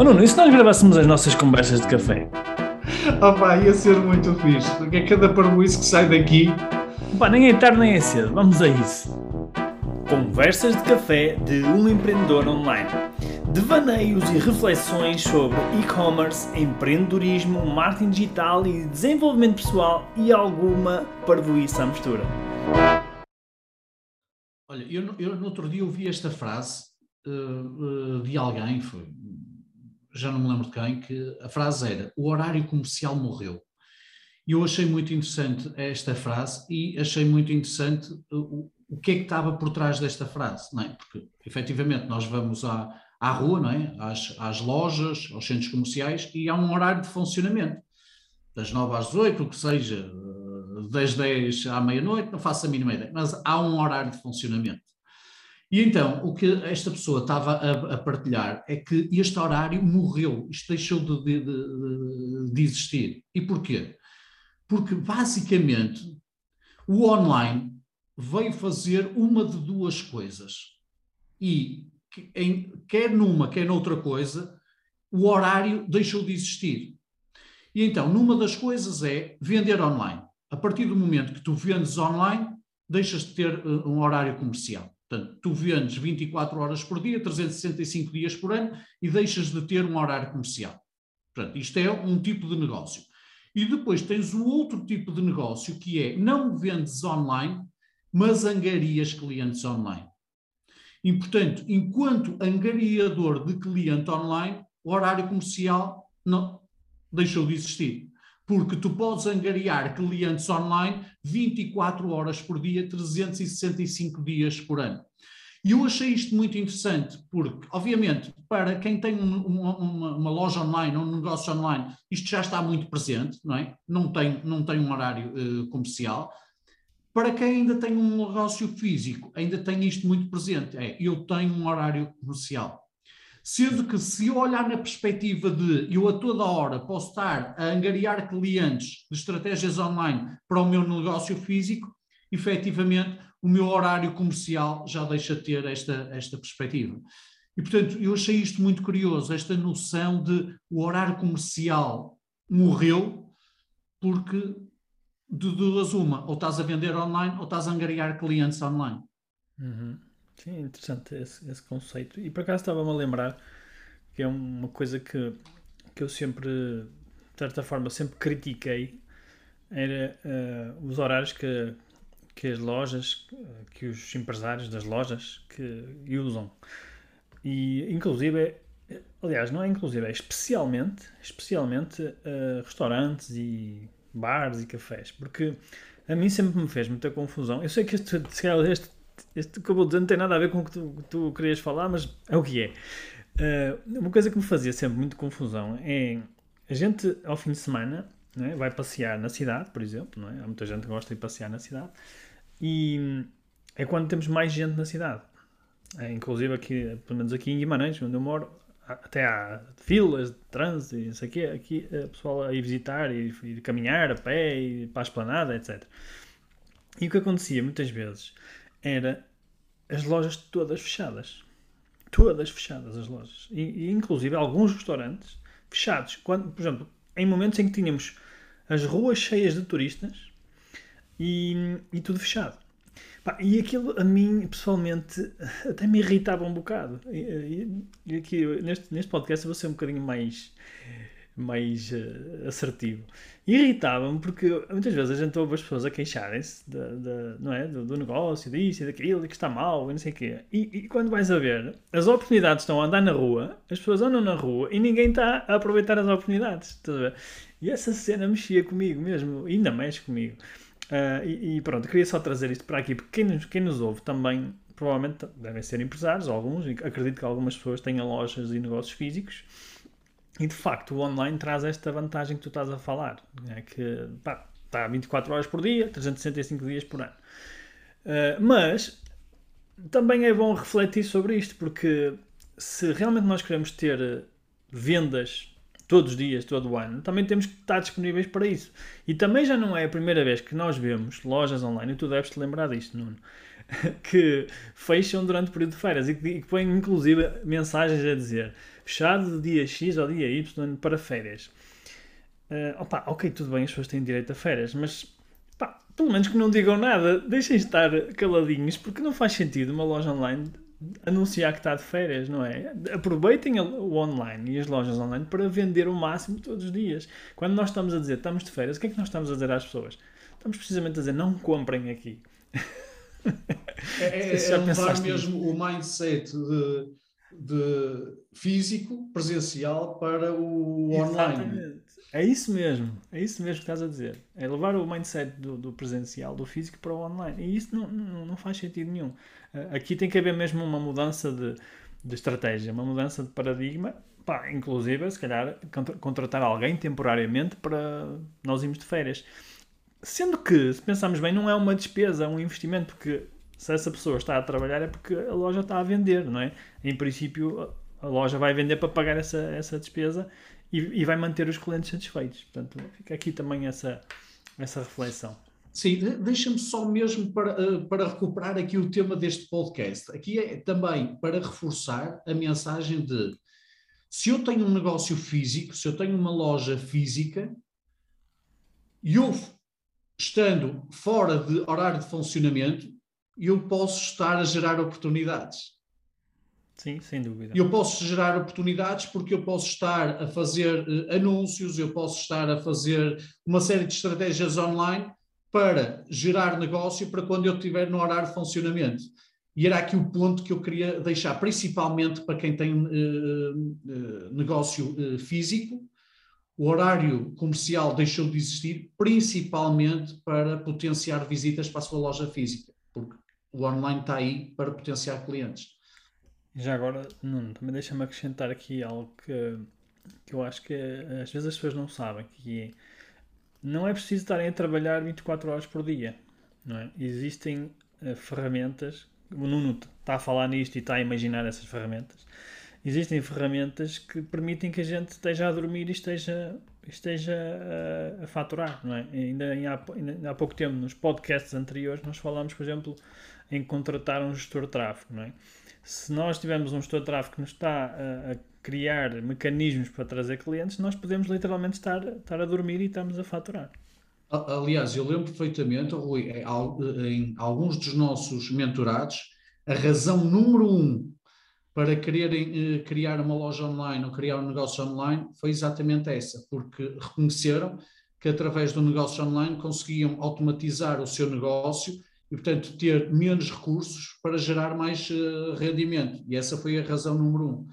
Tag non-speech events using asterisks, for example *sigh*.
Oh Nuno, e se nós gravássemos as nossas conversas de café? Opa, ia ser muito fixe, porque é cada parboice que sai daqui. Pá, nem é tarde nem é cedo, vamos a isso. Conversas de café de um empreendedor online. Devaneios e reflexões sobre e-commerce, empreendedorismo, marketing digital e desenvolvimento pessoal e alguma parvoíça à mistura. Olha, eu, eu no outro dia ouvi esta frase uh, uh, de alguém, foi, já não me lembro de quem, que a frase era: o horário comercial morreu. E eu achei muito interessante esta frase e achei muito interessante o, o que é que estava por trás desta frase, não é? Porque efetivamente nós vamos à, à rua, não é? Às, às lojas, aos centros comerciais e há um horário de funcionamento. Das 9 às 18, o que seja, das 10 à meia-noite, não faço a mínima ideia, mas há um horário de funcionamento. E então, o que esta pessoa estava a, a partilhar é que este horário morreu, isto deixou de, de, de, de existir. E porquê? Porque, basicamente, o online veio fazer uma de duas coisas. E, em, quer numa, quer noutra coisa, o horário deixou de existir. E então, numa das coisas é vender online. A partir do momento que tu vendes online, deixas de ter uh, um horário comercial. Portanto, tu vendes 24 horas por dia, 365 dias por ano e deixas de ter um horário comercial. Portanto, isto é um tipo de negócio. E depois tens o outro tipo de negócio que é não vendes online, mas angarias clientes online. E, portanto, enquanto angariador de cliente online, o horário comercial não deixou de existir porque tu podes angariar clientes online 24 horas por dia, 365 dias por ano. E eu achei isto muito interessante, porque, obviamente, para quem tem um, uma, uma, loja online, um negócio online, isto já está muito presente, não é? Não tem, não tem um horário uh, comercial. Para quem ainda tem um negócio físico, ainda tem isto muito presente. É, eu tenho um horário comercial. Sendo que se eu olhar na perspectiva de eu a toda hora posso estar a angariar clientes de estratégias online para o meu negócio físico, efetivamente o meu horário comercial já deixa de ter esta, esta perspectiva. E, portanto, eu achei isto muito curioso, esta noção de o horário comercial morreu porque de duas uma, ou estás a vender online ou estás a angariar clientes online. Uhum. Sim, interessante esse, esse conceito. E por acaso estava-me a lembrar que é uma coisa que, que eu sempre, de certa forma, sempre critiquei, era uh, os horários que, que as lojas, que os empresários das lojas que usam. E, inclusive, aliás, não é inclusive, é especialmente, especialmente uh, restaurantes e bares e cafés, porque a mim sempre me fez muita confusão. Eu sei que este, *laughs* este este que eu vou dizer não tem nada a ver com o que tu, tu querias falar, mas é o que é. Uh, uma coisa que me fazia sempre muito confusão é a gente ao fim de semana é? vai passear na cidade, por exemplo, é? há muita gente que gosta de passear na cidade, e é quando temos mais gente na cidade. É, inclusive aqui, pelo menos aqui em Guimarães, onde eu moro, até há filas de trânsito e não sei o quê, aqui o pessoal a ir visitar e ir caminhar a pé e para a esplanada, etc. E o que acontecia muitas vezes era as lojas todas fechadas. Todas fechadas as lojas. E, e, inclusive alguns restaurantes fechados. Quando, por exemplo, em momentos em que tínhamos as ruas cheias de turistas e, e tudo fechado. E aquilo a mim, pessoalmente, até me irritava um bocado. E, e aqui, neste, neste podcast, eu vou ser um bocadinho mais mais uh, assertivo. Irritava-me porque muitas vezes a gente ouve as pessoas a queixarem-se não é? do, do negócio, disso e daquilo, e que está mal, e não sei o quê. E, e, quando vais a ver, as oportunidades estão a andar na rua, as pessoas andam na rua e ninguém está a aproveitar as oportunidades. E essa cena mexia comigo mesmo, ainda mexe comigo. Uh, e, e, pronto, queria só trazer isto para aqui, porque quem nos, quem nos ouve também provavelmente devem ser empresários, alguns, acredito que algumas pessoas tenham lojas e negócios físicos e de facto o online traz esta vantagem que tu estás a falar, é que pá, está 24 horas por dia, 365 dias por ano. Uh, mas também é bom refletir sobre isto, porque se realmente nós queremos ter vendas todos os dias, todo o ano, também temos que estar disponíveis para isso. E também já não é a primeira vez que nós vemos lojas online, e tu deves te lembrar disto, Nuno, *laughs* que fecham durante o período de feiras e que põem inclusive mensagens a dizer fechado de dia X ao dia Y para férias. Uh, opa, ok, tudo bem, as pessoas têm direito a férias, mas pá, pelo menos que não digam nada, deixem estar caladinhos, porque não faz sentido uma loja online anunciar que está de férias, não é? Aproveitem o online e as lojas online para vender o máximo todos os dias. Quando nós estamos a dizer estamos de férias, o que é que nós estamos a dizer às pessoas? Estamos precisamente a dizer não comprem aqui. É, é, *laughs* é levar mesmo o mindset de, de, físico, presencial, para o Exatamente. online. É isso mesmo, é isso mesmo que estás a dizer. É levar o mindset do, do presencial, do físico, para o online. E isso não, não, não, faz sentido nenhum. Eh, aqui tem que haver mesmo uma mudança de, de estratégia, uma mudança de paradigma. Pá, inclusive, se calhar, contratar alguém temporariamente para nós irmos de férias. Sendo que, se pensarmos bem, não é uma despesa, é um investimento, porque se essa pessoa está a trabalhar é porque a loja está a vender, não é? Em princípio, a loja vai vender para pagar essa, essa despesa e, e vai manter os clientes satisfeitos. Portanto, fica aqui também essa, essa reflexão. Sim, deixa-me só mesmo para, eh, para recuperar aqui o tema deste podcast. Aqui é também para reforçar a mensagem de se eu tenho um negócio físico, se eu tenho uma loja física, e eu estando fora de horário de funcionamento, eu posso estar a gerar oportunidades. Sim, sem dúvida. Eu posso gerar oportunidades porque eu posso estar a fazer uh, anúncios, eu posso estar a fazer uma série de estratégias online para gerar negócio para quando eu estiver no horário de funcionamento. E era aqui o ponto que eu queria deixar, principalmente para quem tem uh, uh, negócio físico, o horário comercial deixou de existir, principalmente para potenciar visitas para a sua loja física, porque o online está aí para potenciar clientes. Já agora, Nuno, também deixa-me acrescentar aqui algo que, que eu acho que às vezes as pessoas não sabem, que é, não é preciso estarem a trabalhar 24 horas por dia. Não é? Existem uh, ferramentas, o Nuno está a falar nisto e está a imaginar essas ferramentas. Existem ferramentas que permitem que a gente esteja a dormir e esteja, esteja a, a faturar, não é? Ainda, há, ainda há pouco tempo, nos podcasts anteriores, nós falámos, por exemplo, em contratar um gestor de tráfego, não é? se nós tivermos um gestor de tráfego que nos está a, a, criar mecanismos para trazer clientes, nós podemos literalmente estar, estar a dormir e estamos a faturar. Aliás, eu lembro perfeitamente, Rui, em alguns dos nossos mentorados, a razão número um para quererem eh, criar uma loja online ou criar um negócio online foi exatamente essa, porque reconheceram que através do negócio online conseguiam automatizar o seu negócio e, portanto, ter menos recursos para gerar mais uh, rendimento. E essa foi a razão número um.